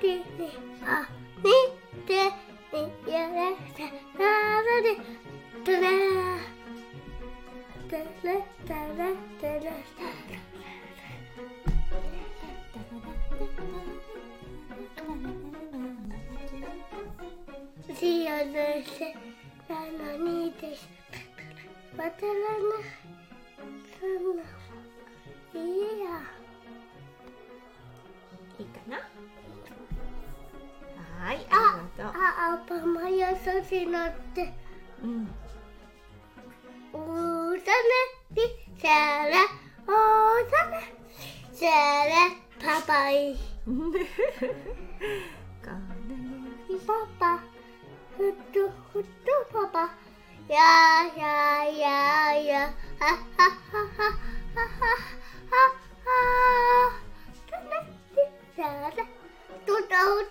きにあてやなたたたたたのなのにで。渡らない。そんな、いよや。しいなってう、うん、おさねピシャラおさねシャラパパイ。かなパパふっとふっとパパ。ややややははははははは。さねピシャラとと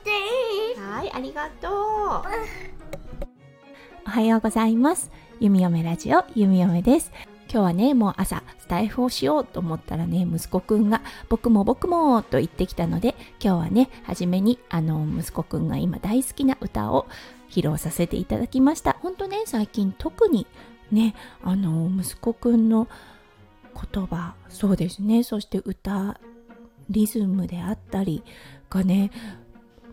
て。はいありがとうおはようございます。ゆみよめラジオゆみよめです。今日はね、もう朝スタイフをしようと思ったらね、息子くんが僕も僕もと言ってきたので、今日はね、初めにあの息子くんが今大好きな歌を披露させていただきました。ほんとね、最近特にね、あの息子くんの言葉、そうですね、そして歌、リズムであったりがね、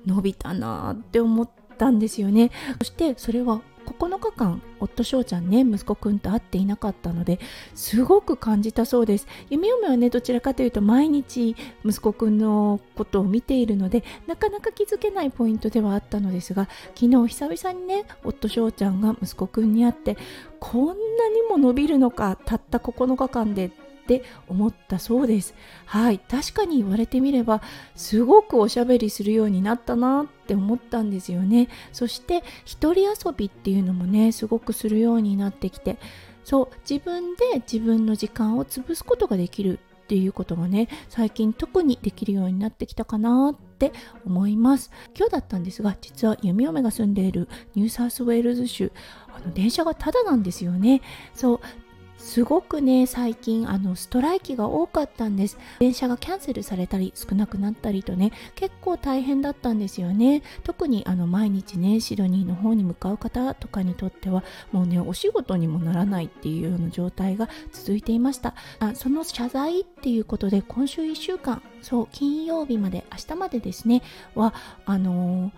伸びたなって思ったんですよね。そしてそれは9日間夫翔ちゃんね息子くんと会っていなかったのですごく感じたそうです。夢嫁はねどちらかというと毎日息子くんのことを見ているのでなかなか気づけないポイントではあったのですが昨日久々にね夫翔ちゃんが息子くんに会ってこんなにも伸びるのかたった9日間でって思ったそうです。はい。確かに言われてみればすごくおしゃべりするようになったなって思ったんですよね。そして一人遊びっていうのもねすごくするようになってきて。そう。自分で自分の時間を潰すことができるっていうことがね最近特にできるようになってきたかなって思います。今日だったんですが実は弓嫁が住んでいるニューサウスウェールズ州あの電車がタダなんですよね。そう。すごくね最近あのストライキが多かったんです。電車がキャンセルされたり少なくなったりとね結構大変だったんですよね。特にあの毎日ねシドニーの方に向かう方とかにとってはもうねお仕事にもならないっていうような状態が続いていました。あその謝罪っていうことで今週1週間そう金曜日まで明日までですねはあのー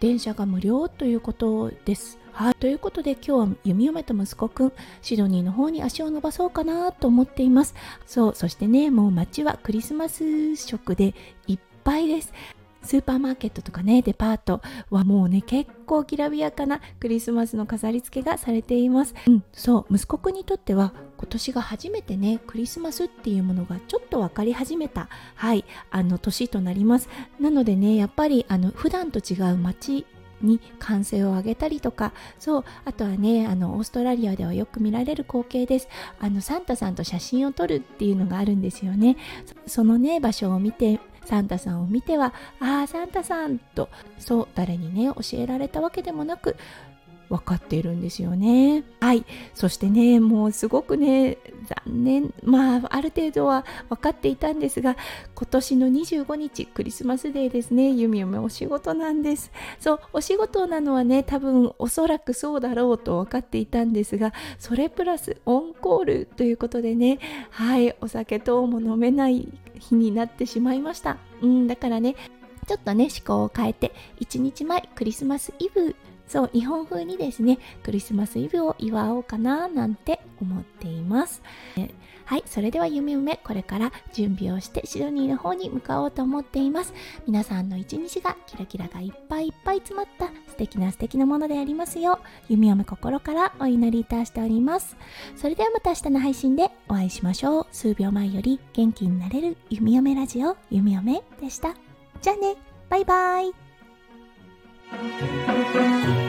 電車が無料ということです。はい、ということで今日は弓嫁と息子くんシドニーの方に足を伸ばそうかなと思っています。そうそしてねもう街はクリスマス色でいっぱいです。スーパーマーケットとかねデパートはもうね結構きらびやかなクリスマスの飾り付けがされています。うん、そう息子くんにとっては今年が初めてねクリスマスっていうものがちょっと分かり始めたはいあの年となります。なのでねやっぱりあの普段と違う街に歓声を上げたりとか。そうあとはねあのオーストラリアではよく見られる光景です。あのサンタさんと写真を撮るっていうのがあるんですよね。そのね場所を見てサンタさんを見てはああサンタさんとそう誰にね教えられたわけでもなく分かっているんですよね。はい。そしてねもうすごくね残念。まあある程度は分かっていたんですが今年の25日クリスマスデーですね。ゆみゆめお仕事なんです。そうお仕事なのはね多分おそらくそうだろうと分かっていたんですがそれプラスオンコールということでねはい。お酒等も飲めない日になってしまいました。うんだからねちょっとね思考を変えて1日前クリスマスイブそう日本風にですねクリスマスイブを祝おうかななんて思っています。はいそれでは夢夢これから準備をしてシドニーの方に向かおうと思っています。皆さんの一日がキラキラがいっぱいいっぱい詰まった素敵な素敵なものでありますよう夢嫁心からお祈りいたしております。それではまた明日の配信でお会いしましょう。数秒前より元気になれる弓嫁ラジオ弓嫁でした。じゃあねバイバイ。Música